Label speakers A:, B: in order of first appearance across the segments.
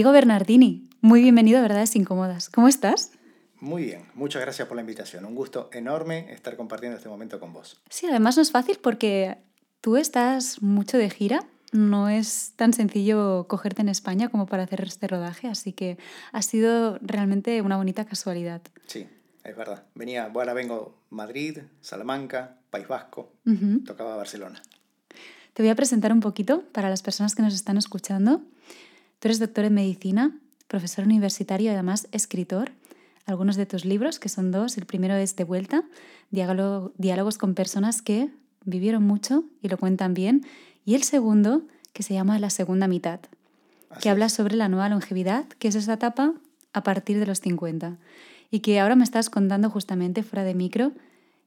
A: Diego Bernardini, muy bienvenido a Verdades Incómodas. ¿Cómo estás?
B: Muy bien, muchas gracias por la invitación. Un gusto enorme estar compartiendo este momento con vos.
A: Sí, además no es fácil porque tú estás mucho de gira. No es tan sencillo cogerte en España como para hacer este rodaje, así que ha sido realmente una bonita casualidad.
B: Sí, es verdad. Venía, bueno, vengo Madrid, Salamanca, País Vasco, tocaba Barcelona.
A: Te voy a presentar un poquito para las personas que nos están escuchando. Tú eres doctor en medicina, profesor universitario y además escritor. Algunos de tus libros, que son dos, el primero es De vuelta, diálogos con personas que vivieron mucho y lo cuentan bien, y el segundo, que se llama La segunda mitad, que habla sobre la nueva longevidad, que es esa etapa a partir de los 50, y que ahora me estás contando justamente fuera de micro,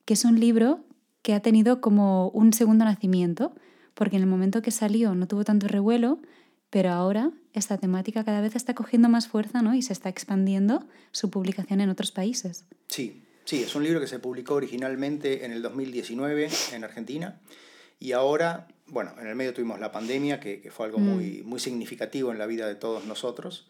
A: que es un libro que ha tenido como un segundo nacimiento, porque en el momento que salió no tuvo tanto revuelo, pero ahora esta temática cada vez está cogiendo más fuerza ¿no? y se está expandiendo su publicación en otros países.
B: Sí, sí, es un libro que se publicó originalmente en el 2019 en Argentina y ahora, bueno, en el medio tuvimos la pandemia, que, que fue algo mm. muy, muy significativo en la vida de todos nosotros.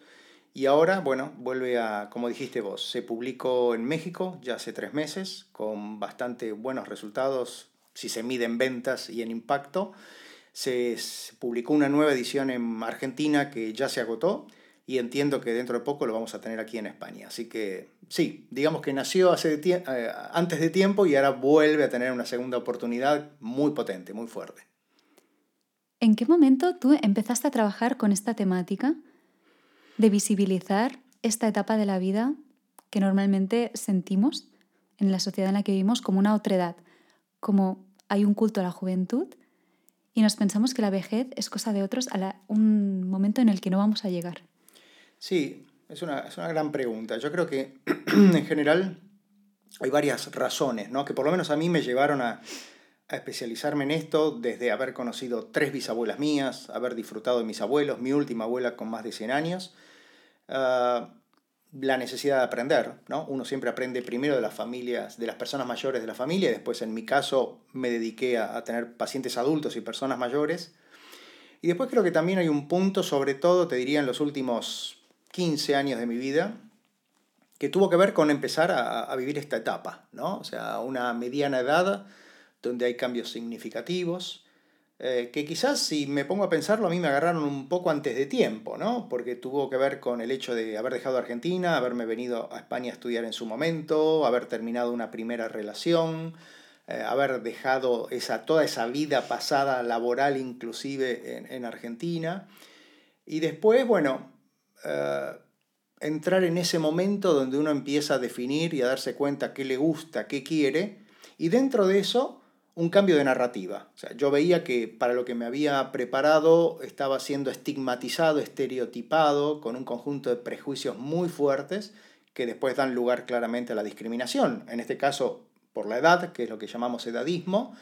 B: Y ahora, bueno, vuelve a, como dijiste vos, se publicó en México ya hace tres meses, con bastante buenos resultados, si se miden ventas y en impacto se, publicó una nueva edición en Argentina que ya se agotó y entiendo que dentro de poco lo vamos a tener aquí en España. Así que sí, digamos que nació hace eh, antes de tiempo y ahora vuelve a tener una segunda oportunidad muy potente, muy fuerte.
A: ¿En qué momento tú empezaste a trabajar con esta temática de visibilizar esta etapa de la vida que normalmente sentimos en la sociedad en la que vivimos como una otredad, como hay un culto a la juventud y nos pensamos que la vejez es cosa de otros a un momento en el que no vamos a llegar.
B: Sí, es una, es una gran pregunta. Yo creo que en general hay varias razones, ¿no? que por lo menos a mí me llevaron a, especializarme en esto desde haber conocido tres bisabuelas mías, haber disfrutado de mis abuelos, mi última abuela con más de 100 años. Uh, la necesidad de aprender, ¿no? Uno siempre aprende primero de las familias, de las personas mayores de la familia, y después en mi caso me dediqué a, tener pacientes adultos y personas mayores. Y después creo que también hay un punto, sobre todo, te diría, en los últimos 15 años de mi vida, que tuvo que ver con empezar a, a vivir esta etapa, ¿no? O sea, una mediana edad donde hay cambios significativos, eh, que quizás si me pongo a pensarlo a mí me agarraron un poco antes de tiempo, ¿no? Porque tuvo que ver con el hecho de haber dejado Argentina, haberme venido a España a estudiar en su momento, haber terminado una primera relación, eh, haber dejado esa, toda esa vida pasada laboral inclusive en, en Argentina. Y después, bueno, eh, entrar en ese momento donde uno empieza a definir y a darse cuenta qué le gusta, qué quiere, y dentro de eso un cambio de narrativa. O sea, yo veía que para lo que me había preparado estaba siendo estigmatizado, estereotipado, con un conjunto de prejuicios muy fuertes que después dan lugar claramente a la discriminación. En este caso, por la edad, que es lo que llamamos edadismo,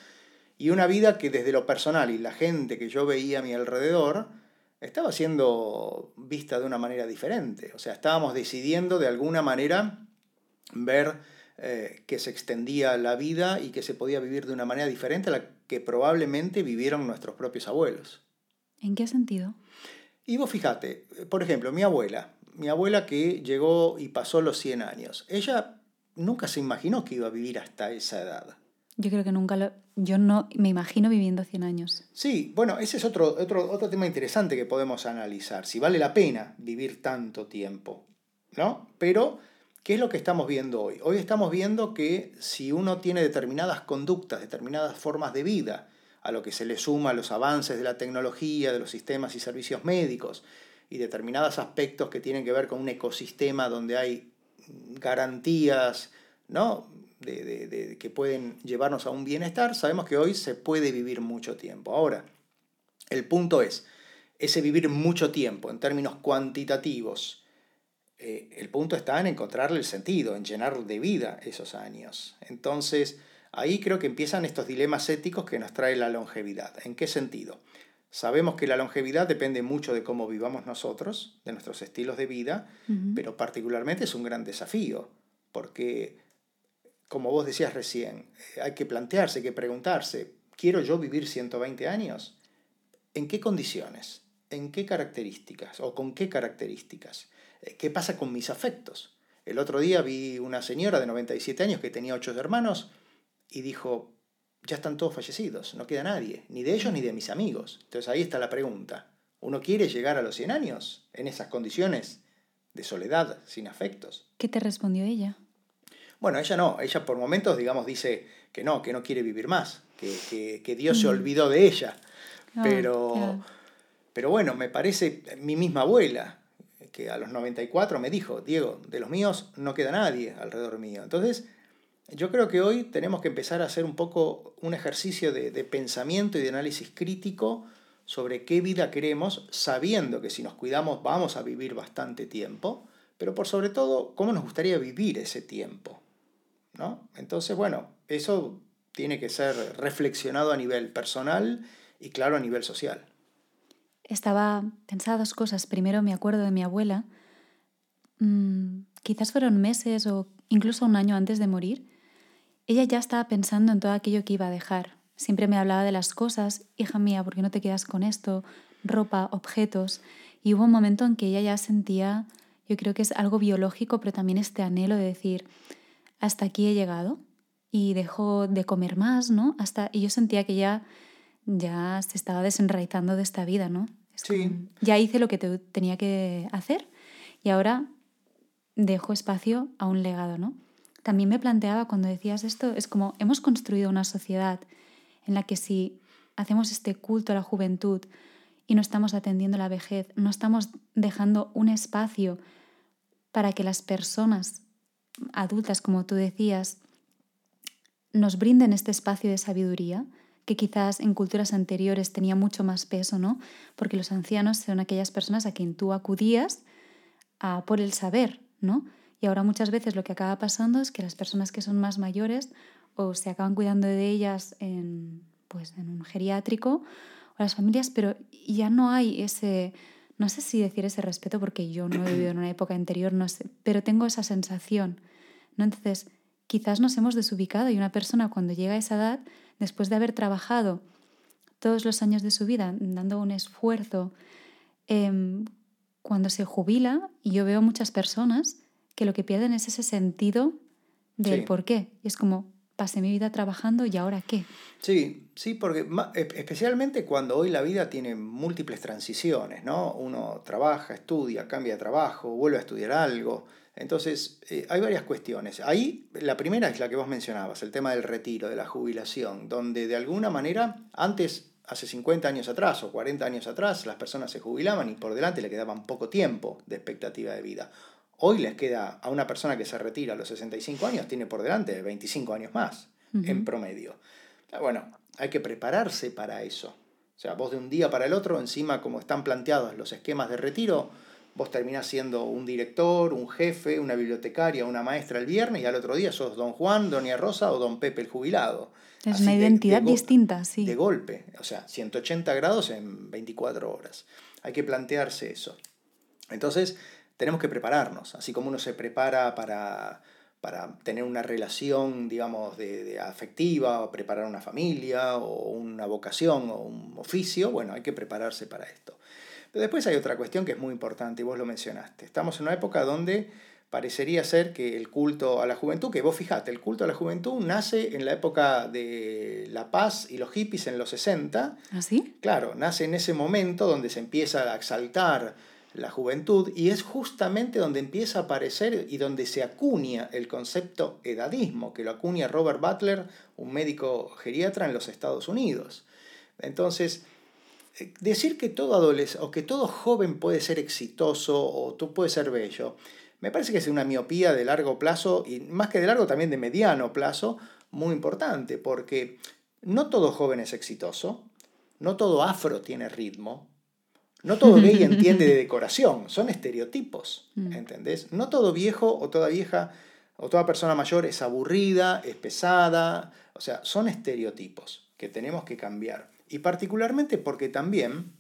B: y una vida que desde lo personal y la gente que yo veía a mi alrededor estaba siendo vista de una manera diferente. O sea, estábamos decidiendo de alguna manera ver eh, que se extendía la vida y que se podía vivir de una manera diferente a la que probablemente vivieron nuestros propios abuelos.
A: ¿En qué sentido?
B: Y vos fíjate, por ejemplo, mi abuela, mi abuela que llegó y pasó los 100 años, ella nunca se imaginó que iba a vivir hasta esa edad.
A: Yo creo que nunca lo... Yo no me imagino viviendo 100 años.
B: Sí, bueno, ese es otro, otro, otro tema interesante que podemos analizar, si vale la pena vivir tanto tiempo, ¿no? Pero ¿Qué es lo que estamos viendo hoy? Hoy estamos viendo que si uno tiene determinadas conductas, determinadas formas de vida, a lo que se le suma los avances de la tecnología, de los sistemas y servicios médicos, y determinados aspectos que tienen que ver con un ecosistema donde hay garantías ¿no? de, que pueden llevarnos a un bienestar, sabemos que hoy se puede vivir mucho tiempo. Ahora, el punto es, ese vivir mucho tiempo en términos cuantitativos, eh, el punto está en encontrarle el sentido, en llenar de vida esos años. Entonces, ahí creo que empiezan estos dilemas éticos que nos trae la longevidad. ¿En qué sentido? Sabemos que la longevidad depende mucho de cómo vivamos nosotros, de nuestros estilos de vida, pero particularmente es un gran desafío, porque, como vos decías recién, eh, hay que plantearse, hay que preguntarse, ¿quiero yo vivir 120 años? ¿En qué condiciones? en qué características o con qué características. ¿Qué pasa con mis afectos? El otro día vi una señora de 97 años que tenía ocho hermanos y dijo, ya están todos fallecidos, no queda nadie, ni de ellos ni de mis amigos. Entonces ahí está la pregunta. ¿Uno quiere llegar a los 100 años en esas condiciones de soledad, sin afectos?
A: ¿Qué te respondió ella?
B: Bueno, ella no, ella por momentos, digamos, dice que no, que no quiere vivir más, que, que, Dios se mm. olvidó de ella. Ah, pero, pero bueno, me parece mi misma abuela, que a los 94 me dijo, Diego, de los míos no queda nadie alrededor mío. Entonces, yo creo que hoy tenemos que empezar a hacer un poco un ejercicio de, de pensamiento y de análisis crítico sobre qué vida queremos, sabiendo que si nos cuidamos vamos a vivir bastante tiempo, pero por sobre todo, cómo nos gustaría vivir ese tiempo. ¿no? Entonces, bueno, eso tiene que ser reflexionado a nivel personal y claro a nivel social.
A: Estaba pensando dos cosas. Primero me acuerdo de mi abuela, mm, quizás fueron meses o incluso un año antes de morir, ella ya estaba pensando en todo aquello que iba a dejar. Siempre me hablaba de las cosas, hija mía, ¿por qué no te quedas con esto? Ropa, objetos. Y hubo un momento en que ella ya sentía, yo creo que es algo biológico, pero también este anhelo de decir, hasta aquí he llegado y dejó de comer más, ¿no? Hasta, y yo sentía que ya, ya se estaba desenraizando de esta vida, ¿no?
B: Sí.
A: ya hice lo que tenía que hacer y ahora dejo espacio a un legado, ¿no? También me planteaba cuando decías esto, es como hemos construido una sociedad en la que si hacemos este culto a la juventud y no estamos atendiendo la vejez, no estamos dejando un espacio para que las personas adultas, como tú decías, nos brinden este espacio de sabiduría, que quizás en culturas anteriores tenía mucho más peso, ¿no? Porque los ancianos son aquellas personas a quien tú acudías por el saber, ¿no? Y ahora muchas veces lo que acaba pasando es que las personas que son más mayores o se acaban cuidando de ellas en, pues, en un geriátrico o las familias, pero ya no hay ese, no sé si decir ese respeto porque yo no he vivido en una época anterior, no sé, pero tengo esa sensación. ¿no? Entonces, quizás nos hemos desubicado y una persona cuando llega a esa edad, después de haber trabajado todos los años de su vida dando un esfuerzo, em, cuando se jubila, y yo veo muchas personas que lo que pierden es ese sentido del por qué. Y es como, pasé mi vida trabajando y ahora qué.
B: Sí, sí, porque especialmente cuando hoy la vida tiene múltiples transiciones, ¿no? Uno trabaja, estudia, cambia de trabajo, vuelve a estudiar algo. Entonces, eh, hay varias cuestiones. Ahí, la primera es la que vos mencionabas, el tema del retiro, de la jubilación, donde de alguna manera, antes, hace 50 años atrás o 40 años atrás, las personas se jubilaban y por delante le quedaban poco tiempo de expectativa de vida. Hoy les queda a una persona que se retira a los 65 años, tiene por delante 25 años más en promedio. Ah, bueno, hay que prepararse para eso. O sea, vos de un día para el otro, encima como están planteados los esquemas de retiro, vos terminás siendo un director, un jefe, una bibliotecaria, una maestra el viernes y al otro día sos don Juan, doña Rosa o don Pepe el jubilado.
A: Es una identidad distinta, sí.
B: De golpe, o sea, 180 grados en 24 horas. Hay que plantearse eso. Entonces, tenemos que prepararnos, así como uno se prepara para, para tener una relación, digamos, de, afectiva, o preparar una familia, o una vocación, o un oficio, bueno, hay que prepararse para esto. Pero después hay otra cuestión que es muy importante, y vos lo mencionaste. Estamos en una época donde parecería ser que el culto a la juventud, que vos fijate, el culto a la juventud nace en la época de la paz y los hippies en los 60.
A: ¿Ah, sí?
B: Claro, nace en ese momento donde se empieza a exaltar la juventud, y es justamente donde empieza a aparecer y donde se acuña el concepto edadismo, que lo acuña Robert Butler, un médico geriatra en los Estados Unidos. Entonces, decir que todo adolescente o que todo joven puede ser exitoso o tú puedes ser bello, me parece que es una miopía de largo plazo y más que de largo también de mediano plazo, muy importante, porque no todo joven es exitoso, no todo afro tiene ritmo, no todo gay entiende de decoración, son estereotipos, mm. ¿entendés? No todo viejo o toda vieja o toda persona mayor es aburrida, es pesada, o sea, son estereotipos que tenemos que cambiar. Y particularmente porque también,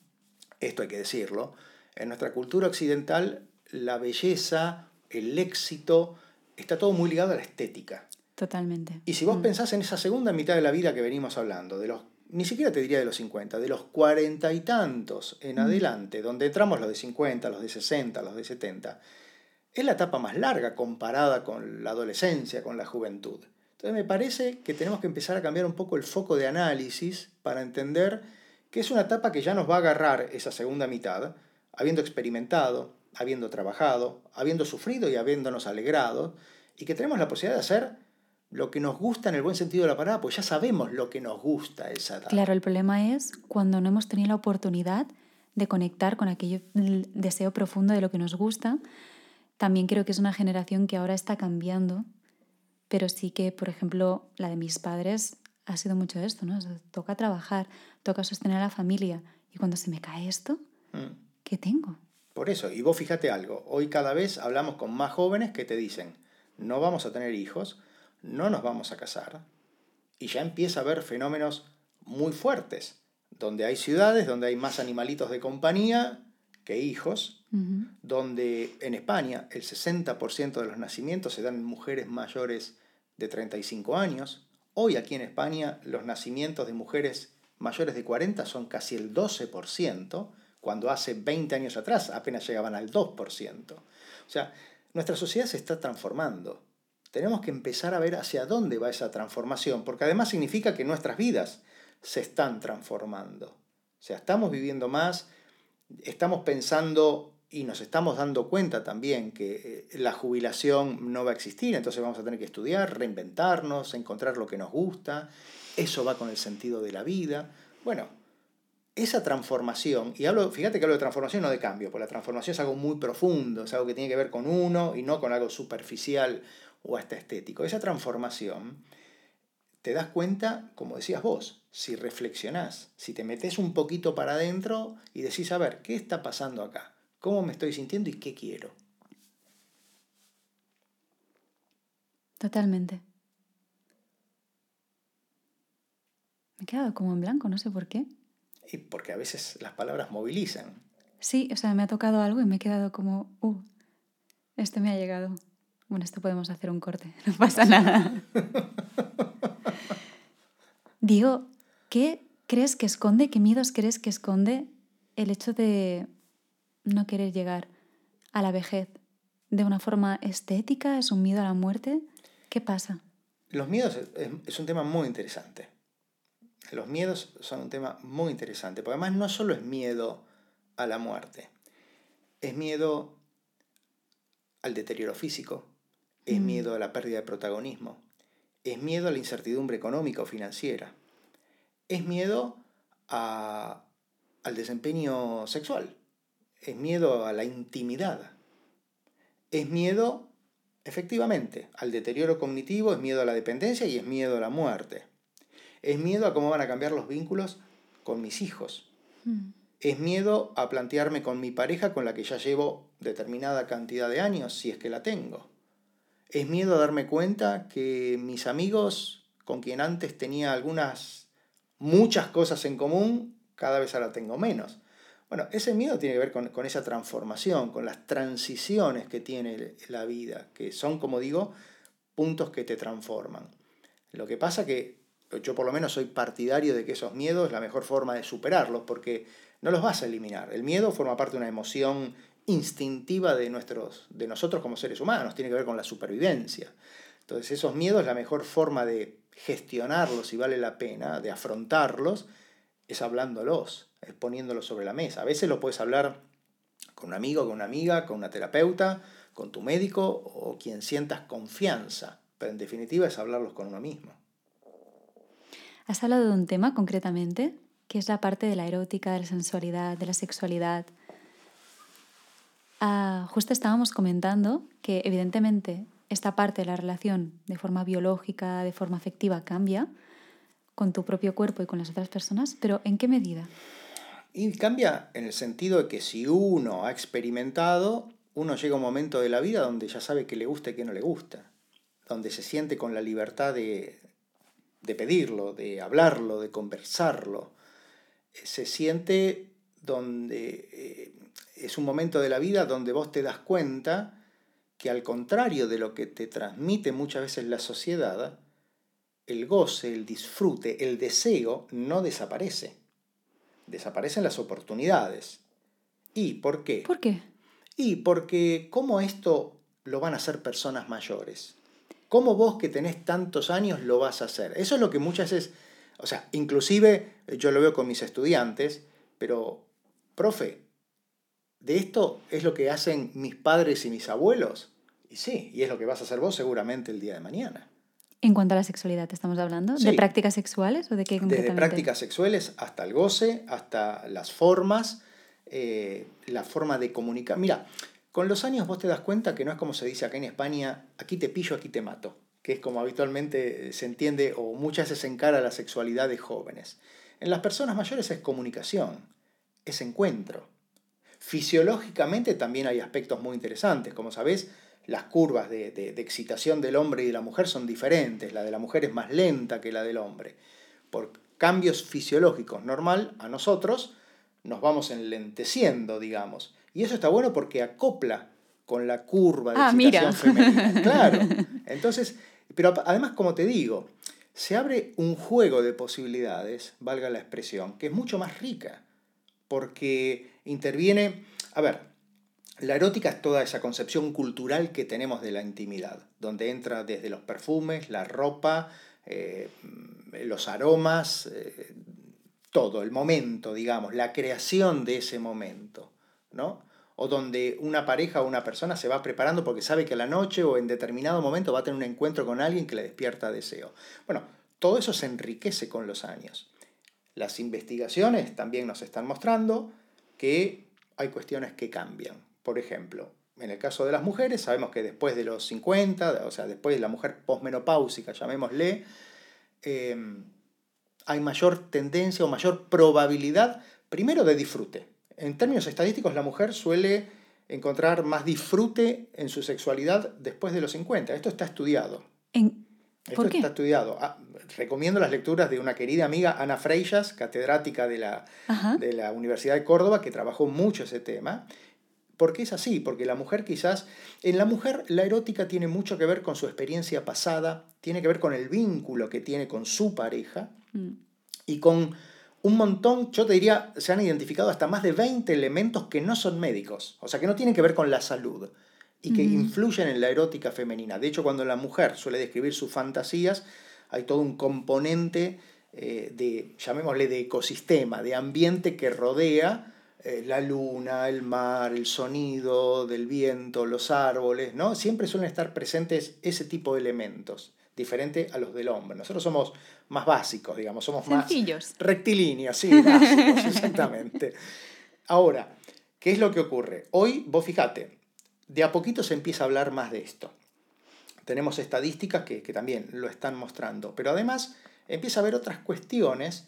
B: esto hay que decirlo, en nuestra cultura occidental la belleza, el éxito, está todo muy ligado a la estética.
A: Totalmente.
B: Y si vos mm. pensás en esa segunda mitad de la vida que venimos hablando, de los ni siquiera te diría de los 50, de los cuarenta y tantos en adelante, donde entramos los de 50, los de 60, los de 70, es la etapa más larga comparada con la adolescencia, con la juventud. Entonces me parece que tenemos que empezar a cambiar un poco el foco de análisis para entender que es una etapa que ya nos va a agarrar esa segunda mitad, habiendo experimentado, habiendo trabajado, habiendo sufrido y habiéndonos alegrado, y que tenemos la posibilidad de hacer lo que nos gusta en el buen sentido de la palabra, pues ya sabemos lo que nos gusta esa edad.
A: Claro, el problema es cuando no hemos tenido la oportunidad de conectar con aquello deseo profundo de lo que nos gusta. También creo que es una generación que ahora está cambiando, pero sí que, por ejemplo, la de mis padres ha sido mucho esto, ¿no? toca trabajar, toca sostener a la familia. Y cuando se me cae esto, mm. ¿qué tengo?
B: Por eso, y vos fíjate algo, hoy cada vez hablamos con más jóvenes que te dicen, no vamos a tener hijos, no nos vamos a casar, y ya empieza a haber fenómenos muy fuertes, donde hay ciudades, donde hay más animalitos de compañía que hijos, donde en España el 60% de los nacimientos se dan en mujeres mayores de 35 años. Hoy aquí en España los nacimientos de mujeres mayores de 40 son casi el 12%, cuando hace 20 años atrás apenas llegaban al 2%. O sea, nuestra sociedad se está transformando. Tenemos que empezar a ver hacia dónde va esa transformación, porque además significa que nuestras vidas se están transformando. O sea, estamos viviendo más, estamos pensando y nos estamos dando cuenta también que eh, la jubilación no va a existir, entonces vamos a tener que estudiar, reinventarnos, encontrar lo que nos gusta, eso va con el sentido de la vida. Bueno, esa transformación, y hablo, fíjate que hablo de transformación, no de cambio, porque la transformación es algo muy profundo, es algo que tiene que ver con uno y no con algo superficial o hasta estético. Esa transformación, te das cuenta, como decías vos, si reflexionás, si te metes un poquito para adentro y decís, a ver, ¿qué está pasando acá? ¿Cómo me estoy sintiendo y qué quiero?
A: Totalmente. Me he quedado como en blanco, no sé por qué.
B: Y porque a veces las palabras movilizan.
A: Sí, o sea, me ha tocado algo y me he quedado como, uh, esto me ha llegado. Bueno, esto podemos hacer un corte, no pasa nada. Digo, ¿qué crees que esconde, qué miedos crees que esconde el hecho de no querer llegar a la vejez de una forma estética? ¿Es un miedo a la muerte? ¿Qué pasa?
B: Los miedos es un tema muy interesante. Los miedos son un tema muy interesante, porque además no solo es miedo a la muerte, es miedo al deterioro físico, es mm. miedo a la pérdida de protagonismo, es miedo a la incertidumbre económica o financiera, es miedo a, al desempeño sexual, es miedo a la intimidad, es miedo, efectivamente, al deterioro cognitivo, es miedo a la dependencia y es miedo a la muerte. Es miedo a cómo van a cambiar los vínculos con mis hijos. Hmm. Es miedo a plantearme con mi pareja con la que ya llevo determinada cantidad de años, si es que la tengo. Es miedo a darme cuenta que mis amigos, con quien antes tenía algunas, muchas cosas en común, cada vez ahora tengo menos. Bueno, ese miedo tiene que ver con, con, esa transformación, con las transiciones que tiene la vida, que son, como digo, puntos que te transforman. Lo que pasa que yo por lo menos soy partidario de que esos miedos es la mejor forma de superarlos, porque no los vas a eliminar. El miedo forma parte de una emoción instintiva de, nuestros, de nosotros como seres humanos, tiene que ver con la supervivencia. Entonces esos miedos, la mejor forma de gestionarlos si vale la pena, de afrontarlos, es hablándolos, es poniéndolos sobre la mesa. A veces lo puedes hablar con un amigo, con una amiga, con una terapeuta, con tu médico o quien sientas confianza, pero en definitiva es hablarlos con uno mismo.
A: Has hablado de un tema concretamente, que es la parte de la erótica, de la sensualidad, de la sexualidad. Ah, justo estábamos comentando que evidentemente esta parte de la relación de forma biológica, de forma afectiva, cambia con tu propio cuerpo y con las otras personas, pero ¿en qué medida?
B: Y cambia en el sentido de que si uno ha experimentado, uno llega a un momento de la vida donde ya sabe qué le gusta y qué no le gusta, donde se siente con la libertad de, de pedirlo, de hablarlo, de conversarlo. Eh, se siente donde eh, es un momento de la vida donde vos te das cuenta que al contrario de lo que te transmite muchas veces la sociedad, el goce, el disfrute, el deseo no desaparece. Desaparecen las oportunidades. ¿Y por qué?
A: ¿Por qué?
B: Y porque ¿cómo esto lo van a hacer personas mayores? ¿Cómo vos que tenés tantos años lo vas a hacer? Eso es lo que muchas veces, o sea, inclusive yo lo veo con mis estudiantes, pero, profe, ¿de esto es lo que hacen mis padres y mis abuelos? Y sí, y es lo que vas a hacer vos seguramente el día de mañana.
A: En cuanto a la sexualidad, ¿te estamos hablando? ¿De prácticas sexuales o de qué
B: Desde prácticas sexuales hasta el goce, hasta las formas, eh, la forma de comunicar. Mira, con los años vos te das cuenta que no es como se dice acá en España, aquí te pillo, aquí te mato, que es como habitualmente se entiende o muchas veces se encara la sexualidad de jóvenes. En las personas mayores es comunicación, es encuentro. Fisiológicamente también hay aspectos muy interesantes. Como sabés, las curvas de, de, excitación del hombre y de la mujer son diferentes. La de la mujer es más lenta que la del hombre. Por cambios fisiológicos normal a nosotros, nos vamos enlenteciendo, digamos. Y eso está bueno porque acopla con la curva de
A: ah,
B: excitación femenina. Claro. Entonces, pero además, como te digo, se abre un juego de posibilidades, valga la expresión, que es mucho más rica, porque interviene, a ver, la erótica es toda esa concepción cultural que tenemos de la intimidad, donde entra desde los perfumes, la ropa, eh, los aromas, eh, todo, el momento, digamos, la creación de ese momento, ¿no? O donde una pareja o una persona se va preparando porque sabe que a la noche o en determinado momento va a tener un encuentro con alguien que le despierta deseo. Bueno, todo eso se enriquece con los años. Las investigaciones también nos están mostrando que hay cuestiones que cambian. Por ejemplo, en el caso de las mujeres, sabemos que después de los 50, o sea, después de la mujer posmenopáusica, llamémosle, eh, hay mayor tendencia o mayor probabilidad, primero, de disfrute. En términos estadísticos, la mujer suele encontrar más disfrute en su sexualidad después de los 50. Esto está estudiado.
A: ¿En... ¿Por
B: Esto está estudiado. Ah, recomiendo las lecturas de una querida amiga, Ana Freixas, catedrática de la, de la Universidad de Córdoba, que trabajó mucho ese tema. Porque es así, porque la mujer quizás, en la mujer la erótica tiene mucho que ver con su experiencia pasada, tiene que ver con el vínculo que tiene con su pareja, y con un montón, yo te diría, se han identificado hasta más de 20 elementos que no son médicos, o sea, que no tienen que ver con la salud y que influyen en la erótica femenina. De hecho, cuando la mujer suele describir sus fantasías, hay todo un componente eh, de, llamémosle, de ecosistema, de ambiente que rodea eh, la luna, el mar, el sonido del viento, los árboles, ¿no? Siempre suelen estar presentes ese tipo de elementos diferente a los del hombre. Nosotros somos más básicos, digamos, somos
A: Sencillos.
B: más rectilíneos, sí, básicos, exactamente. Ahora, ¿qué es lo que ocurre? Hoy, vos fíjate, de a poquito se empieza a hablar más de esto. Tenemos estadísticas que, que también lo están mostrando, pero además empieza a haber otras cuestiones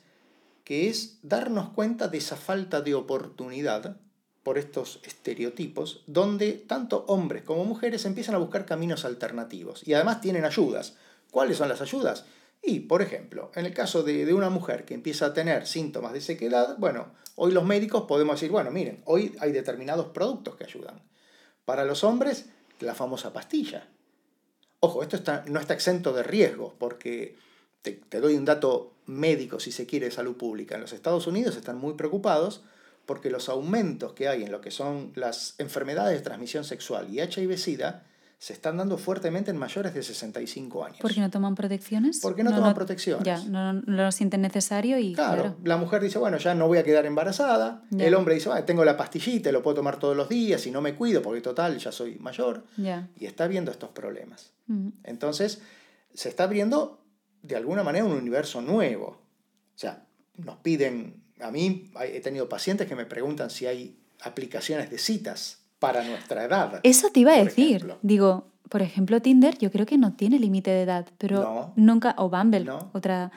B: que es darnos cuenta de esa falta de oportunidad por estos estereotipos, donde tanto hombres como mujeres empiezan a buscar caminos alternativos y además tienen ayudas. ¿Cuáles son las ayudas? Y, por ejemplo, en el caso de, una mujer que empieza a tener síntomas de sequedad, bueno, hoy los médicos podemos decir, bueno, miren, hoy hay determinados productos que ayudan. Para los hombres, la famosa pastilla. Ojo, esto está, no está exento de riesgos, porque te, te doy un dato médico, si se quiere, de salud pública. En los Estados Unidos están muy preocupados porque los aumentos que hay en lo que son las enfermedades de transmisión sexual y HIV-Sida se están dando fuertemente en mayores de 65 años.
A: ¿Por qué no toman protecciones?
B: Porque no, no toman protecciones.
A: Ya, no, lo sienten necesario y...
B: Claro, la mujer dice, bueno, ya no voy a quedar embarazada. El hombre dice, bueno, tengo la pastillita, lo puedo tomar todos los días y no me cuido porque total, ya soy mayor. Y está viendo estos problemas. Entonces, se está abriendo de alguna manera un universo nuevo. O sea, nos piden, a mí he tenido pacientes que me preguntan si hay aplicaciones de citas para nuestra edad.
A: Eso te iba a decir. Digo, por ejemplo, Tinder yo creo que no tiene límite de edad, pero nunca, o Bumble, otra...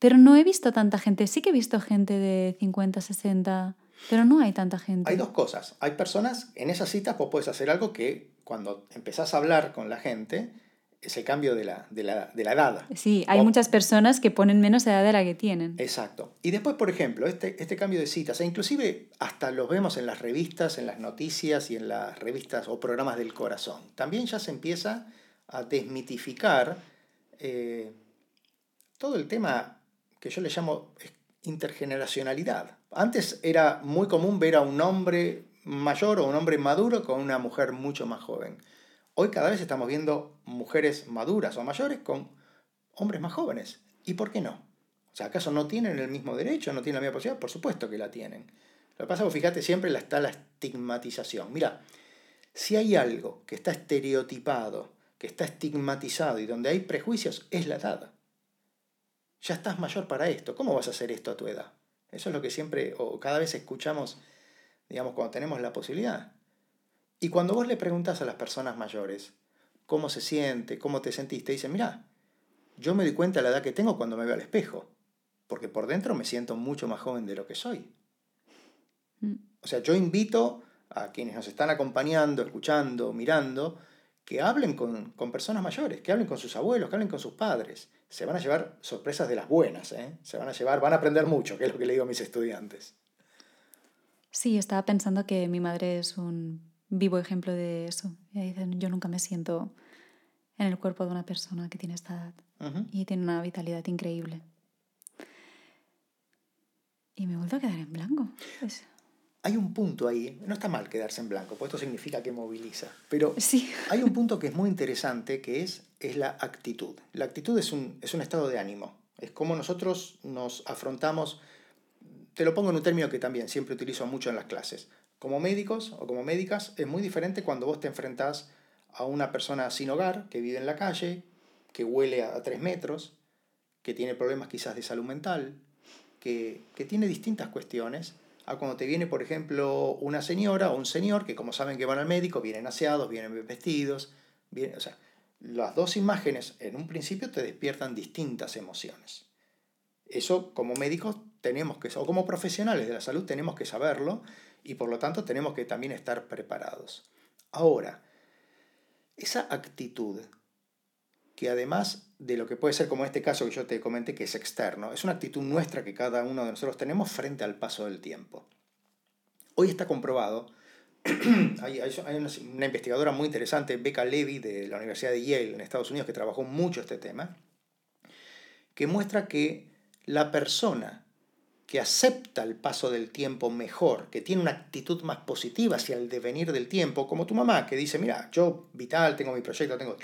A: Pero no he visto tanta gente, sí que he visto gente de 50, 60, pero no hay tanta gente.
B: Hay dos cosas. Hay personas, en esas citas vos puedes hacer algo que cuando empezás a hablar con la gente, es el cambio de la, de la, de la edad.
A: Sí, hay muchas personas que ponen menos edad de la que tienen.
B: Exacto. Y después, por ejemplo, este, este cambio de citas, e inclusive hasta los vemos en las revistas, en las noticias y en las revistas o programas del corazón. También ya se empieza a desmitificar eh, todo el tema que yo le llamo intergeneracionalidad. Antes era muy común ver a un hombre mayor o un hombre maduro con una mujer mucho más joven. Hoy cada vez estamos viendo mujeres maduras o mayores con hombres más jóvenes. ¿Y por qué no? O sea, ¿acaso no tienen el mismo derecho? ¿No tienen la misma posibilidad? Por supuesto que la tienen. Lo que pasa es que fíjate, siempre está la estigmatización. Mira, si hay algo que está estereotipado, que está estigmatizado y donde hay prejuicios, es la edad. Ya estás mayor para esto. ¿Cómo vas a hacer esto a tu edad? Eso es lo que siempre o cada vez escuchamos, digamos, cuando tenemos la posibilidad. Y cuando vos le preguntas a las personas mayores cómo se siente, cómo te sentiste, dicen, mira, yo me doy cuenta de la edad que tengo cuando me veo al espejo, porque por dentro me siento mucho más joven de lo que soy. Mm. O sea, yo invito a quienes nos están acompañando, escuchando, mirando, que hablen con, con, personas mayores, que hablen con sus abuelos, que hablen con sus padres. Se van a llevar sorpresas de las buenas, ¿eh? se van a llevar, van a aprender mucho, que es lo que le digo a mis estudiantes.
A: Sí, estaba pensando que mi madre es un vivo ejemplo de eso. yo nunca me siento en el cuerpo de una persona que tiene esta edad y tiene una vitalidad increíble. Y me he vuelto a quedar en blanco. Pues
B: hay un punto ahí, no está mal quedarse en blanco, porque esto significa que moviliza, pero sí. hay un punto que es muy interesante que es, es la actitud. La actitud es un, es un estado de ánimo, es como nosotros nos afrontamos, te lo pongo en un término que también siempre utilizo mucho en las clases, como médicos o como médicas es muy diferente cuando vos te enfrentás a una persona sin hogar que vive en la calle, que huele a, tres metros, que tiene problemas quizás de salud mental, que, que tiene distintas cuestiones a cuando te viene, por ejemplo, una señora o un señor que como saben que van al médico, vienen aseados, vienen vestidos, vienen, o sea, las dos imágenes en un principio te despiertan distintas emociones. Eso como médicos tenemos que, o como profesionales de la salud tenemos que saberlo y por lo tanto tenemos que también estar preparados. Ahora, esa actitud, que además de lo que puede ser como este caso que yo te comenté, que es externo, es una actitud nuestra que cada uno de nosotros tenemos frente al paso del tiempo. Hoy está comprobado, hay, una, investigadora muy interesante, Becca Levy, de la Universidad de Yale en Estados Unidos, que trabajó mucho este tema, que muestra que la persona que acepta el paso del tiempo mejor, que tiene una actitud más positiva hacia el devenir del tiempo, como tu mamá, que dice, mira, yo vital, tengo mi proyecto, tengo...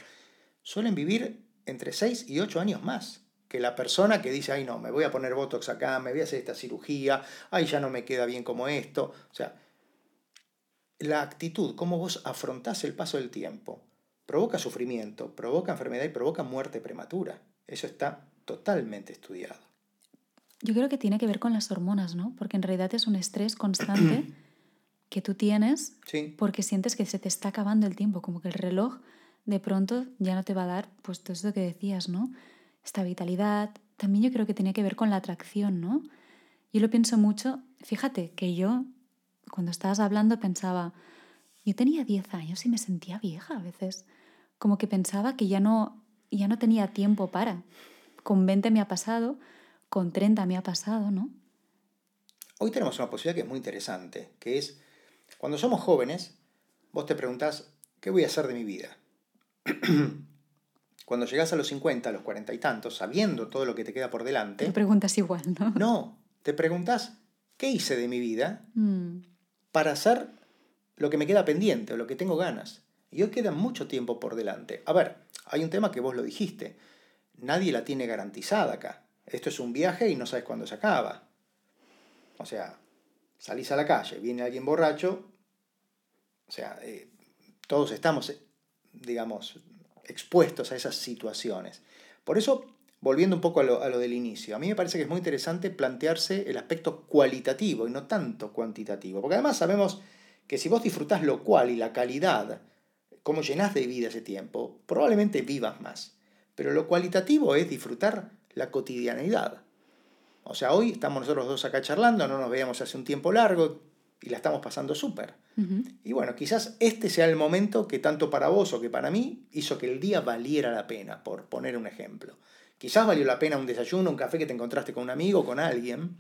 B: Suelen vivir entre 6 y 8 años más que la persona que dice, ay no, me voy a poner Botox acá, me voy a hacer esta cirugía, ay ya no me queda bien como esto. O sea, la actitud, cómo vos afrontás el paso del tiempo, provoca sufrimiento, provoca enfermedad y provoca muerte prematura. Eso está totalmente estudiado.
A: Yo creo que tiene que ver con las hormonas, ¿no? Porque en realidad es un estrés constante que tú tienes porque sientes que se te está acabando el tiempo, como que el reloj de pronto ya no te va a dar, pues todo eso que decías, ¿no? Esta vitalidad. También yo creo que tiene que ver con la atracción, ¿no? Yo lo pienso mucho. Fíjate que yo, cuando estabas hablando, pensaba, yo tenía 10 años y me sentía vieja a veces. Como que pensaba que ya no, ya no tenía tiempo para. Con 20 me ha pasado con 30 me ha pasado, ¿no?
B: Hoy tenemos una posibilidad que es muy interesante, que es, cuando somos jóvenes, vos te preguntás, ¿qué voy a hacer de mi vida? cuando llegas a los 50, a los 40 y tantos, sabiendo todo lo que te queda por delante...
A: Te preguntas igual, ¿no?
B: No, te preguntas, ¿qué hice de mi vida mm. para hacer lo que me queda pendiente o lo que tengo ganas? Y hoy queda mucho tiempo por delante. A ver, hay un tema que vos lo dijiste, nadie la tiene garantizada acá. Esto es un viaje y no sabes cuándo se acaba. O sea, salís a la calle, viene alguien borracho, o sea, eh, todos estamos, eh, digamos, expuestos a esas situaciones. Por eso, volviendo un poco a lo, a lo, del inicio, a mí me parece que es muy interesante plantearse el aspecto cualitativo y no tanto cuantitativo, porque además sabemos que si vos disfrutás lo cual y la calidad, cómo llenás de vida ese tiempo, probablemente vivas más. Pero lo cualitativo es disfrutar la cotidianidad. O sea, hoy estamos nosotros dos acá charlando, no nos veíamos hace un tiempo largo y la estamos pasando súper. Y bueno, quizás este sea el momento que tanto para vos o que para mí hizo que el día valiera la pena, por poner un ejemplo. Quizás valió la pena un desayuno, un café que te encontraste con un amigo, con alguien,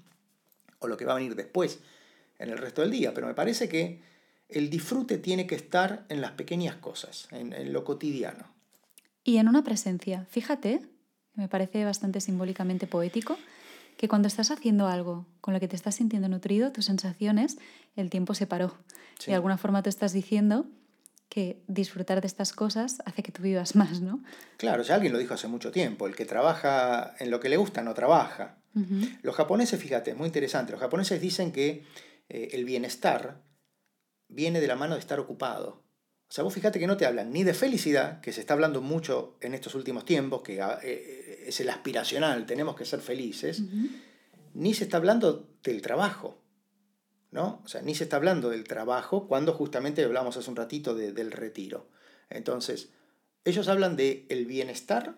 B: o lo que va a venir después en el resto del día, pero me parece que el disfrute tiene que estar en las pequeñas cosas, en, en lo cotidiano.
A: Y en una presencia. Fíjate me parece bastante simbólicamente poético, que cuando estás haciendo algo con lo que te estás sintiendo nutrido, tus sensaciones, el tiempo se paró. De alguna forma tú estás diciendo que disfrutar de estas cosas hace que tú vivas más, ¿no?
B: Claro, ya alguien lo dijo hace mucho tiempo, el que trabaja en lo que le gusta no trabaja. Los japoneses, fíjate, es muy interesante, los japoneses dicen que eh, el bienestar viene de la mano de estar ocupado. O sea, vos fíjate que no te hablan ni de felicidad, que se está hablando mucho en estos últimos tiempos, que ah, eh, es el aspiracional, tenemos que ser felices, ni se está hablando del trabajo. ¿no? O sea, ni se está hablando del trabajo cuando justamente hablamos hace un ratito del retiro. Entonces, ellos hablan de el bienestar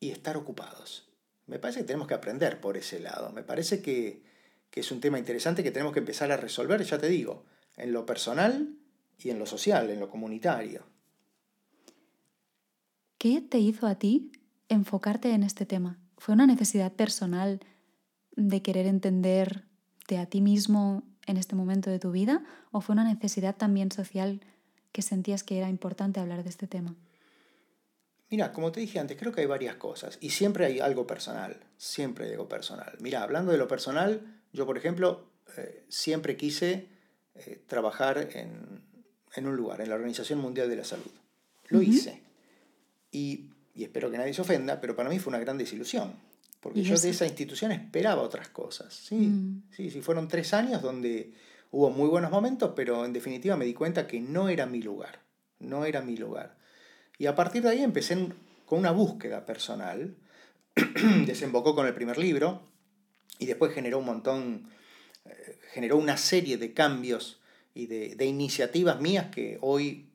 B: y estar ocupados. Me parece que tenemos que aprender por ese lado. Me parece que, que es un tema interesante que tenemos que empezar a resolver, ya te digo, en lo personal y en lo social, en lo comunitario.
A: ¿Qué te hizo a ti enfocarte en este tema? ¿Fue una necesidad personal de querer entenderte a ti mismo en este momento de tu vida o fue una necesidad también social que sentías que era importante hablar de este tema?
B: Mira, como te dije antes, creo que hay varias cosas y siempre hay algo personal, siempre hay algo personal. Mira, hablando de lo personal, yo por ejemplo eh, siempre quise eh, trabajar en, un lugar, en la Organización Mundial de la Salud. Lo hice y, y espero que nadie se ofenda, pero para mí fue una gran desilusión porque yo de esa institución esperaba otras cosas. Sí, mm. sí, sí, fueron tres años donde hubo muy buenos momentos, pero en definitiva me di cuenta que no era mi lugar, no era mi lugar. Y a partir de ahí empecé con una búsqueda personal, desembocó con el primer libro y después generó un montón, eh, generó una serie de cambios y de, de, iniciativas mías que hoy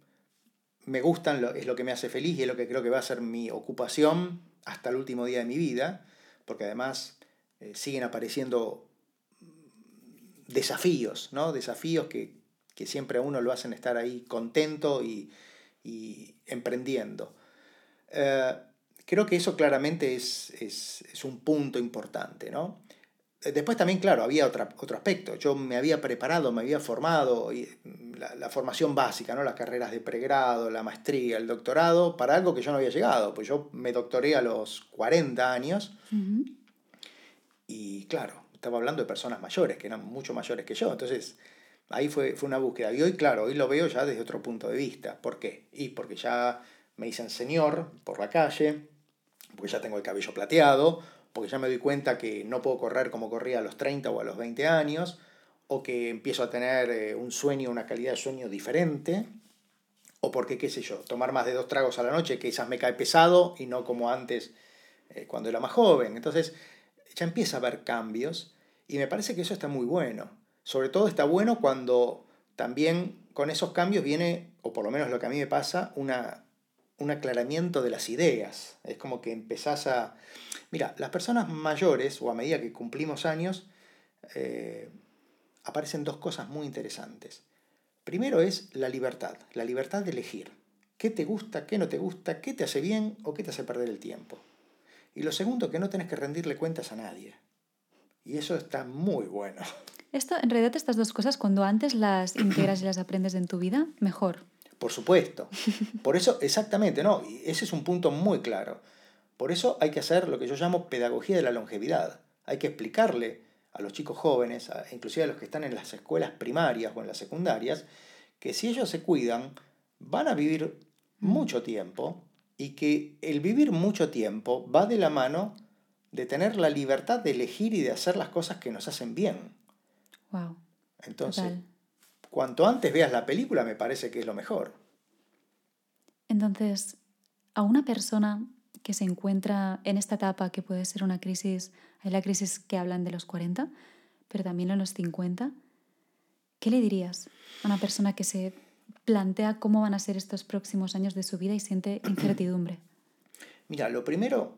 B: me gustan, es lo que me hace feliz y es lo que creo que va a ser mi ocupación hasta el último día de mi vida porque además eh, siguen apareciendo desafíos, ¿no? Desafíos que, siempre a uno lo hacen estar ahí contento y, emprendiendo. Eh, creo que eso claramente es, un punto importante, ¿no? Eh, después también, claro, había otro aspecto. Yo me había preparado, me había formado, y la, formación básica, ¿no? las carreras de pregrado, la maestría, el doctorado, para algo que yo no había llegado. Pues yo me doctoré a los 40 años y claro, estaba hablando de personas mayores, que eran mucho mayores que yo. Entonces, ahí fue, fue una búsqueda. Y hoy, claro, hoy lo veo ya desde otro punto de vista. ¿Por qué? Y porque ya me dicen señor por la calle, porque ya tengo el cabello plateado, porque ya me doy cuenta que no puedo correr como corría a los 30 o a los 20 años, o que empiezo a tener eh, un sueño, una calidad de sueño diferente, o porque, qué sé yo, tomar más de dos tragos a la noche, que quizás me cae pesado y no como antes eh, cuando era más joven. Entonces, ya empieza a haber cambios y me parece que eso está muy bueno. Sobre todo está bueno cuando también con esos cambios viene, o por lo menos lo que a mí me pasa, una, un aclaramiento de las ideas. Es como que empezás a... Mira, las personas mayores, o a medida que cumplimos años, eh, aparecen dos cosas muy interesantes. Primero es la libertad, la libertad de elegir. ¿Qué te gusta, qué no te gusta, qué te hace bien o qué te hace perder el tiempo? Y lo segundo, que no tenés que rendirle cuentas a nadie. Y eso está muy bueno.
A: Esto, en realidad, estas dos cosas, cuando antes las integras y las aprendes en tu vida, mejor.
B: Por supuesto. Por eso, exactamente, ¿no? ese es un punto muy claro. Por eso hay que hacer lo que yo llamo pedagogía de la longevidad. Hay que explicarle a los chicos jóvenes, inclusive a los que están en las escuelas primarias o en las secundarias, que si ellos se cuidan, van a vivir mm. mucho tiempo y que el vivir mucho tiempo va de la mano de tener la libertad de elegir y de hacer las cosas que nos hacen bien.
A: Wow.
B: Entonces, cuanto antes veas la película, me parece que es lo mejor.
A: Entonces, a una persona que se encuentra en esta etapa que puede ser una crisis, hay la crisis que hablan de los 40, pero también en los 50, ¿qué le dirías a una persona que se plantea cómo van a ser estos próximos años de su vida y siente incertidumbre?
B: Mira, lo primero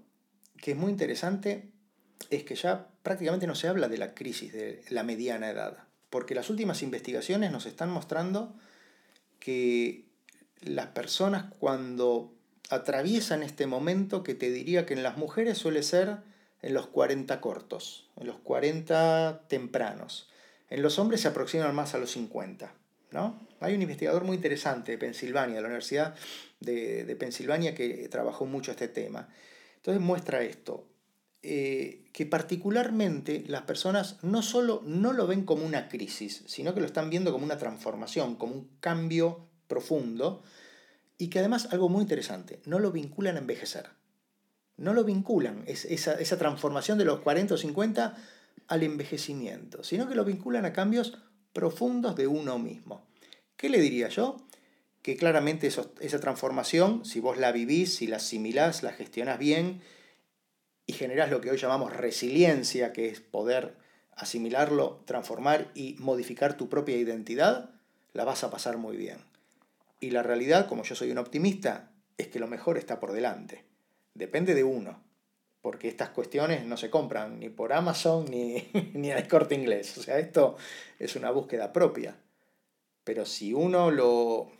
B: que es muy interesante es que ya prácticamente no se habla de la crisis de la mediana edad, porque las últimas investigaciones nos están mostrando que las personas cuando atraviesan este momento que te diría que en las mujeres suele ser en los 40 cortos, en los 40 tempranos. En los hombres se aproximan más a los 50. ¿no? Hay un investigador muy interesante de Pensilvania, de la Universidad de, de Pensilvania, que trabajó mucho este tema. Entonces muestra esto, eh, que particularmente las personas no solo no lo ven como una crisis, sino que lo están viendo como una transformación, como un cambio profundo, y que además, algo muy interesante, no lo vinculan a envejecer. No lo vinculan, es, esa, esa transformación de los 40 o 50 al envejecimiento, sino que lo vinculan a cambios profundos de uno mismo. ¿Qué le diría yo? Que claramente esa transformación, si vos la vivís, si la asimilás, la gestionás bien y generás lo que hoy llamamos resiliencia, que es poder asimilarlo, transformar y modificar tu propia identidad, la vas a pasar muy bien. Y la realidad, como yo soy un optimista, es que lo mejor está por delante. Depende de uno porque estas cuestiones no se compran ni por Amazon ni, ni el corte inglés. O sea, esto es una búsqueda propia. Pero si uno lo,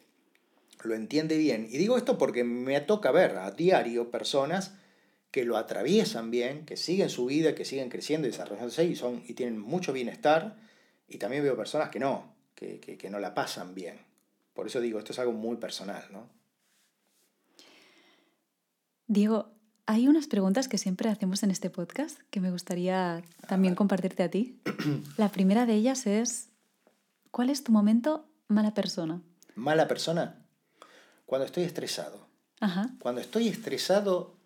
B: lo entiende bien, y digo esto porque me toca ver a diario personas que lo atraviesan bien, que siguen su vida, que siguen creciendo y desarrollándose y, son, y tienen mucho bienestar, y también veo personas que no, que, que, que no la pasan bien. Por eso digo, esto es algo muy personal, ¿no?
A: Diego, hay unas preguntas que siempre hacemos en este podcast que me gustaría también compartirte a ti. La primera de ellas es, ¿cuál es tu momento mala persona?
B: Mala persona. Cuando estoy estresado. Ajá. Cuando estoy estresado,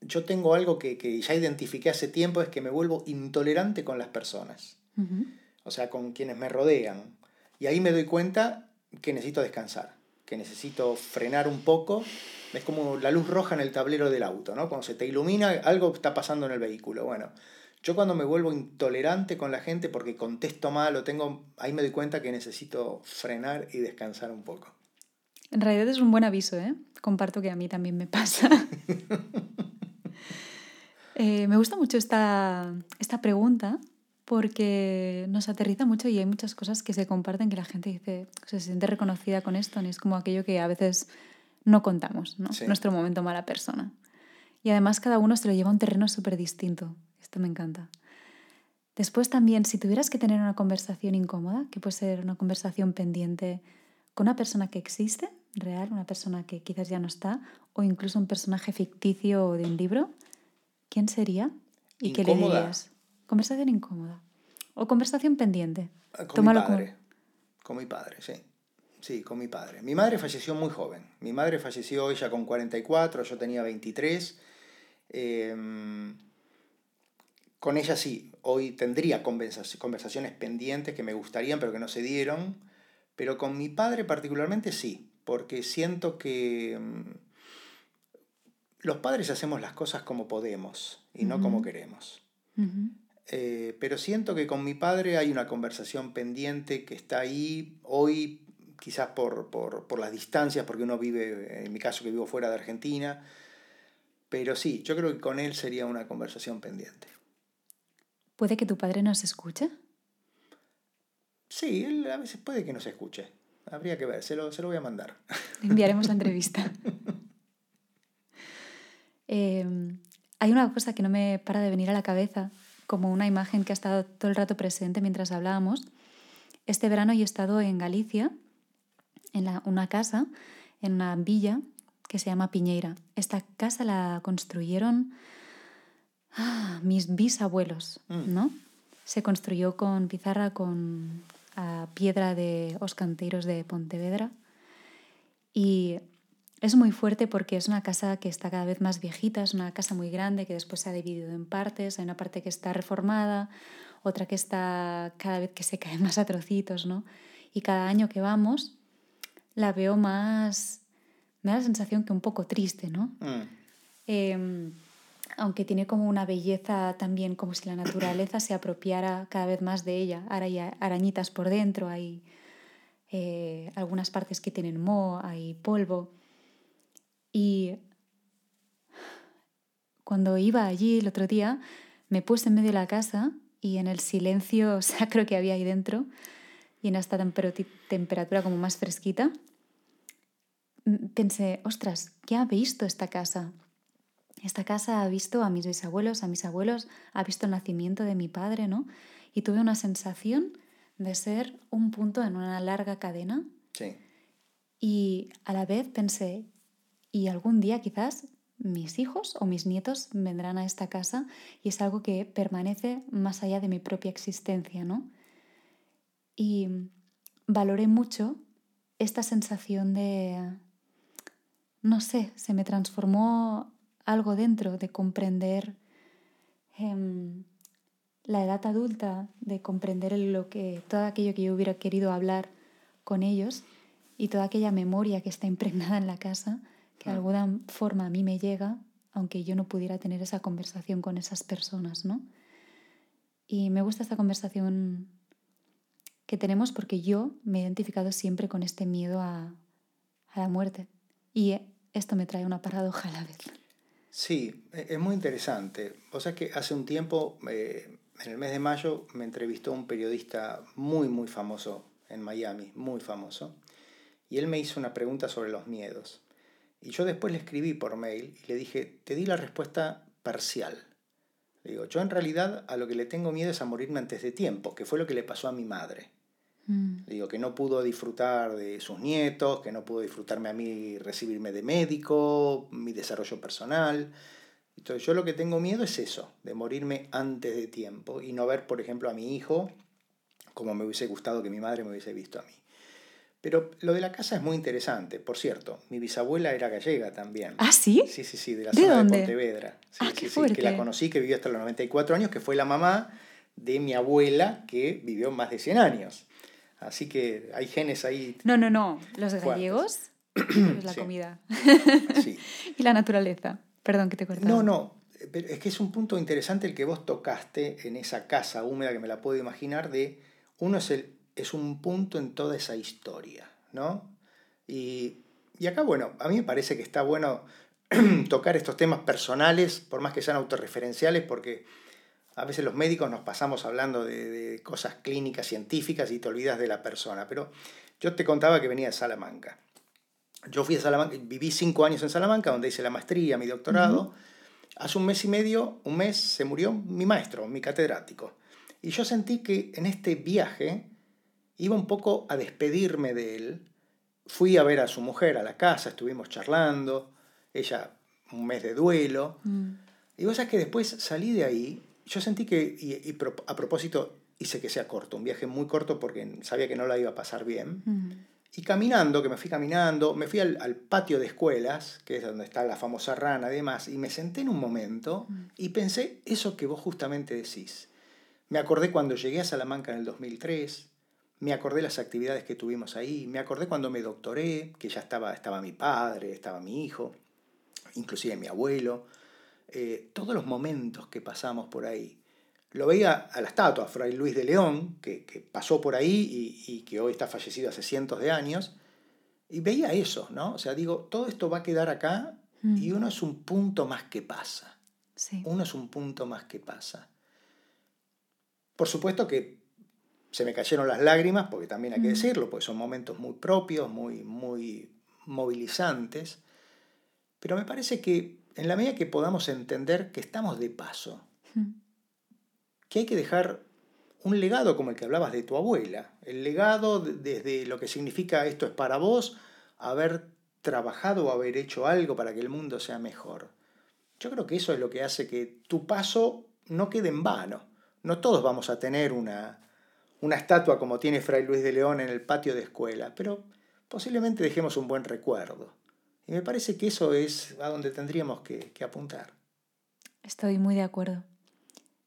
B: yo tengo algo que, que, ya identifiqué hace tiempo, es que me vuelvo intolerante con las personas. O sea, con quienes me rodean. Y ahí me doy cuenta que necesito descansar, que necesito frenar un poco es como la luz roja en el tablero del auto, ¿no? Cuando se te ilumina, algo está pasando en el vehículo. Bueno, yo cuando me vuelvo intolerante con la gente porque contesto mal o tengo, ahí me doy cuenta que necesito frenar y descansar un poco.
A: En realidad es un buen aviso, ¿eh? Comparto que a mí también me pasa. Eh, me gusta mucho esta, esta pregunta porque nos aterriza mucho y hay muchas cosas que se comparten que la gente dice, se siente reconocida con esto, es como aquello que a veces no contamos, ¿no? Nuestro momento mala persona. Y además cada uno se lo lleva a un terreno súper distinto. Esto me encanta. Después también, si tuvieras que tener una conversación incómoda, que puede ser una conversación pendiente con una persona que existe, real, una persona que quizás ya no está, o incluso un personaje ficticio de un libro, ¿quién sería? ¿Y qué le dirías? Conversación incómoda. O conversación pendiente.
B: Con mi padre. Con mi padre, sí. Sí, con mi padre. Mi madre falleció muy joven. Mi madre falleció ella con 44, yo tenía 23. Em, con ella sí, hoy tendría conversaciones pendientes que me gustarían, pero que no se dieron. Pero con mi padre particularmente sí, porque siento que em, los padres hacemos las cosas como podemos y no como queremos. Eh, pero siento que con mi padre hay una conversación pendiente que está ahí hoy quizás por, por, por, las distancias, porque uno vive, en mi caso que vivo fuera de Argentina, pero sí, yo creo que con él sería una conversación pendiente.
A: ¿Puede que tu padre nos escuche?
B: Sí, él a veces puede que nos escuche. Habría que ver, se lo, se lo voy a mandar.
A: enviaremos la entrevista. Em, hay una cosa que no me para de venir a la cabeza, como una imagen que ha estado todo el rato presente mientras hablábamos. Este verano yo he estado en Galicia en una casa, en una villa que se llama Piñeira. Esta casa la construyeron ah, mis bisabuelos, mm. ¿no? Se construyó con pizarra, con piedra de os canteiros de Pontevedra. Y es muy fuerte porque es una casa que está cada vez más viejita, es una casa muy grande que después se ha dividido en partes. Hay una parte que está reformada, otra que está cada vez que se cae más a trocitos, ¿no? Y cada año que vamos la veo más, me da la sensación que un poco triste, ¿no? Mm. Em, aunque tiene como una belleza también, como si la naturaleza se apropiara cada vez más de ella. Ahora hay arañitas por dentro, hay eh, algunas partes que tienen moho, hay polvo. Y cuando iba allí el otro día, me puse en medio de la casa y en el silencio sacro que había ahí dentro, y en esta temperatura como más fresquita, pensé, ostras, ¿qué ha visto esta casa? Esta casa ha visto a mis bisabuelos, a mis abuelos, ha visto el nacimiento de mi padre, ¿no? Y tuve una sensación de ser un punto en una larga cadena. Sí. Y a la vez pensé, y algún día quizás mis hijos o mis nietos vendrán a esta casa y es algo que permanece más allá de mi propia existencia, ¿no? Y valoré mucho esta sensación de, no sé, se me transformó algo dentro de comprender em, la edad adulta, de comprender lo que, todo aquello que yo hubiera querido hablar con ellos y toda aquella memoria que está impregnada en la casa, que de alguna forma a mí me llega, aunque yo no pudiera tener esa conversación con esas personas, ¿no? Y me gusta esta conversación que tenemos porque yo me he identificado siempre con este miedo a, a la muerte. Y esto me trae una paradoja a la vez.
B: Sí, e, es muy interesante. O sea que hace un tiempo, eh, en el mes de mayo, me entrevistó un periodista muy, muy famoso en Miami, muy famoso, y él me hizo una pregunta sobre los miedos. Y yo después le escribí por mail y le dije, te di la respuesta parcial. Le digo, yo en realidad a lo que le tengo miedo es a morirme antes de tiempo, que fue lo que le pasó a mi madre. Mm. Digo, que no pudo disfrutar de sus nietos, que no pudo disfrutarme a mí recibirme de médico, mi desarrollo personal. Entonces yo lo que tengo miedo es eso, de morirme antes de tiempo y no ver, por ejemplo, a mi hijo como me hubiese gustado que mi madre me hubiese visto a mí. Pero lo de la casa es muy interesante. Por cierto, mi bisabuela era gallega también.
A: ¿Ah, sí?
B: Sí, sí, sí, de la zona de Pontevedra. Sí, ah, sí, sí, que la conocí, que vivió hasta los 94 años, que fue la mamá de mi abuela, que vivió más de 100 años. Así que hay genes ahí.
A: No, no, no. Los gallegos es la comida. sí. y la naturaleza. Perdón que te corté.
B: No, no. Pero es que es un punto interesante el que vos tocaste en esa casa húmeda que me la puedo imaginar de uno es, el, es un punto en toda esa historia, ¿no? Y, y acá, bueno, a mí me parece que está bueno tocar estos temas personales, por más que sean autorreferenciales, porque a veces los médicos nos pasamos hablando de, cosas clínicas, científicas y te olvidas de la persona. Pero yo te contaba que venía de Salamanca. Yo fui a Salamanca, viví cinco años en Salamanca, donde hice la maestría, mi doctorado. Hace un mes y medio, un mes, se murió mi maestro, mi catedrático. Y yo sentí que en este viaje iba un poco a despedirme de él. Fui a ver a su mujer a la casa, estuvimos charlando, ella un mes de duelo. Mm. Y vos sabés que después salí de ahí yo sentí que, y, a propósito, hice que sea corto, un viaje muy corto porque sabía que no la iba a pasar bien. Y caminando, que me fui caminando, me fui al, patio de escuelas, que es donde está la famosa rana y demás, y me senté en un momento y pensé eso que vos justamente decís. Me acordé cuando llegué a Salamanca en el 2003, me acordé las actividades que tuvimos ahí, me acordé cuando me doctoré, que ya estaba, estaba mi padre, estaba mi hijo, inclusive mi abuelo. Eh, todos los momentos que pasamos por ahí. Lo veía a la estatua, Fray Luis de León, que, pasó por ahí y, que hoy está fallecido hace cientos de años, y veía eso, ¿no? O sea, digo, todo esto va a quedar acá y uno es un punto más que pasa. Uno es un punto más que pasa. Por supuesto que se me cayeron las lágrimas, porque también hay que decirlo, porque son momentos muy propios, muy, muy movilizantes, pero me parece que en la medida que podamos entender que estamos de paso, que hay que dejar un legado como el que hablabas de tu abuela, el legado desde lo que significa esto es para vos, haber trabajado o haber hecho algo para que el mundo sea mejor. Yo creo que eso es lo que hace que tu paso no quede en vano. No todos vamos a tener una, una estatua como tiene Fray Luis de León en el patio de escuela, pero posiblemente dejemos un buen recuerdo. Y me parece que eso es a donde tendríamos que, apuntar.
A: Estoy muy de acuerdo.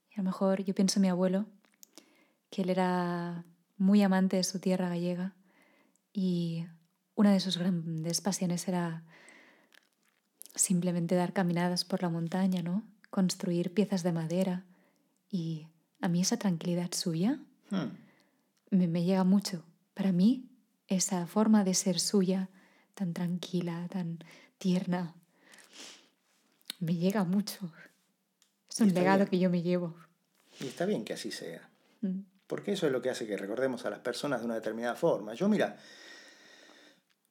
A: Y a lo mejor yo pienso en mi abuelo, que él era muy amante de su tierra gallega y una de sus grandes pasiones era simplemente dar caminadas por la montaña, ¿no? Construir piezas de madera. Y a mí esa tranquilidad suya hmm. me, me llega mucho. Para mí, esa forma de ser suya, tan tranquila, tan tierna. Me llega mucho. Es un legado que yo me llevo.
B: Y está bien que así sea. Mm. Porque eso es lo que hace que recordemos a las personas de una determinada forma. Yo, mira,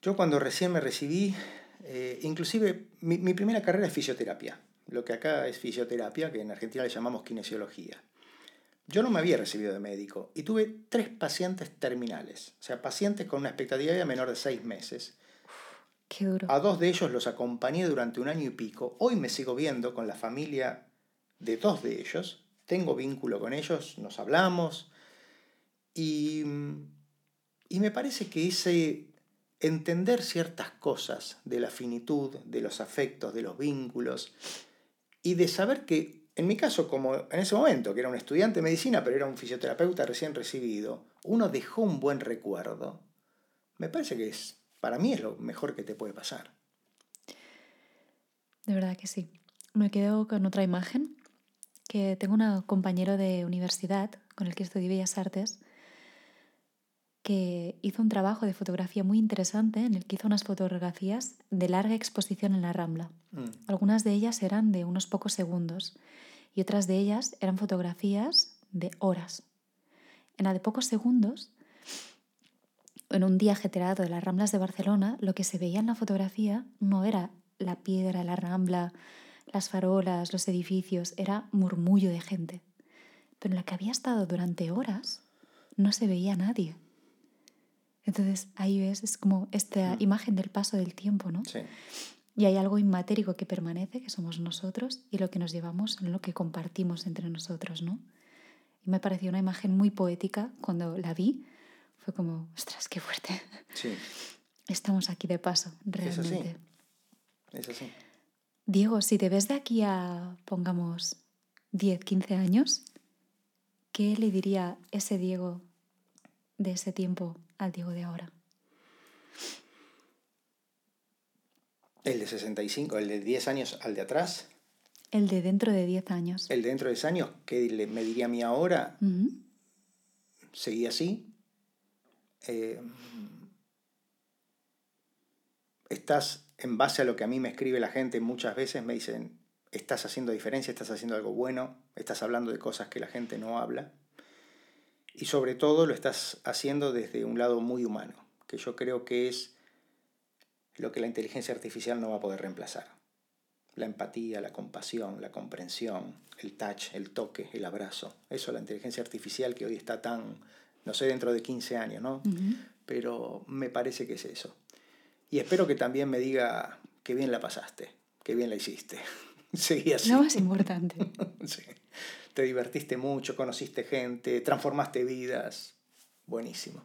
B: yo cuando recién me recibí, eh, inclusive mi, mi, primera carrera es fisioterapia, lo que acá es fisioterapia, que en Argentina le llamamos kinesiología. Yo no me había recibido de médico y tuve tres pacientes terminales, o sea, pacientes con una expectativa de menor de seis meses
A: Qué duro.
B: A dos de ellos los acompañé durante un año y pico. Hoy me sigo viendo con la familia de dos de ellos. Tengo vínculo con ellos, nos hablamos. Y, y me parece que ese entender ciertas cosas de la finitud, de los afectos, de los vínculos, y de saber que, en mi caso, como en ese momento, que era un estudiante de medicina, pero era un fisioterapeuta recién recibido, uno dejó un buen recuerdo, me parece que es, para mí es lo mejor que te puede pasar.
A: De verdad que sí. Me quedo con otra imagen, que tengo un compañero de universidad con el que estudié Bellas Artes, que hizo un trabajo de fotografía muy interesante en el que hizo unas fotografías de larga exposición en la Rambla. Mm. Algunas de ellas eran de unos pocos segundos y otras de ellas eran fotografías de horas. En la de pocos segundos, en un día ajetreado de las Ramblas de Barcelona, lo que se veía en la fotografía no era la piedra, la Rambla, las farolas, los edificios, era murmullo de gente. Pero en la que había estado durante horas no se veía nadie. Entonces ahí ves, es como esta mm. imagen del paso del tiempo, ¿no? Sí. Y hay algo inmatérico que permanece, que somos nosotros, y lo que nos llevamos en lo que compartimos entre nosotros, ¿no? Y me pareció una imagen muy poética cuando la vi. Fue como, ostras, qué fuerte. Sí. Estamos aquí de paso, realmente.
B: Es así. Es así.
A: Diego, si te ves de aquí a, pongamos, 10, 15 años, ¿qué le diría ese Diego de ese tiempo al Diego de ahora?
B: ¿El de 65, el de 10 años al de atrás?
A: El de dentro de 10 años.
B: ¿El de dentro de 10 años? ¿Qué me diría a mí ahora? Seguí así. Eh, estás, en base a lo que a mí me escribe la gente, muchas veces me dicen, estás haciendo diferencia, estás haciendo algo bueno, estás hablando de cosas que la gente no habla y sobre todo lo estás haciendo desde un lado muy humano, que yo creo que es lo que la inteligencia artificial no va a poder reemplazar. La empatía, la compasión, la comprensión, el touch, el toque, el abrazo. Eso la inteligencia artificial que hoy está tan, no sé, dentro de 15 años, ¿no? Pero me parece que es eso. Y espero que también me diga que bien la pasaste, que bien la hiciste. Seguí así.
A: Lo más importante.
B: sí te divertiste mucho, conociste gente, transformaste vidas. Buenísimo.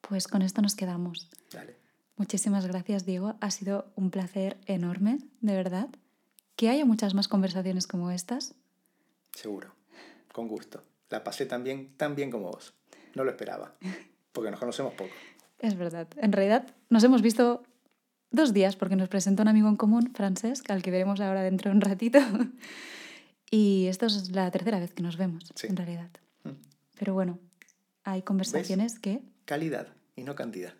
A: Pues con esto nos quedamos.
B: Dale.
A: Muchísimas gracias, Diego. Ha sido un placer enorme, de verdad. Que haya muchas más conversaciones como estas.
B: Seguro, con gusto. La pasé tan bien, tan bien como vos. No lo esperaba, porque nos conocemos poco.
A: Es verdad. En realidad nos hemos visto dos días porque nos presentó un amigo en común, Francesc, al que veremos ahora dentro de un ratito. Y esta es la tercera vez que nos vemos, en realidad. Mm. Pero bueno, hay conversaciones que...
B: Calidad y no cantidad.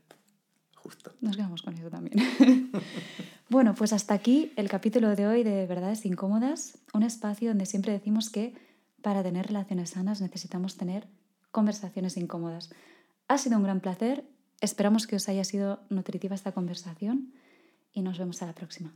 A: Nos quedamos con eso también. bueno, pues hasta aquí el capítulo de hoy de Verdades Incómodas, un espacio donde siempre decimos que para tener relaciones sanas necesitamos tener conversaciones incómodas. Ha sido un gran placer, esperamos que os haya sido nutritiva esta conversación y nos vemos a la próxima.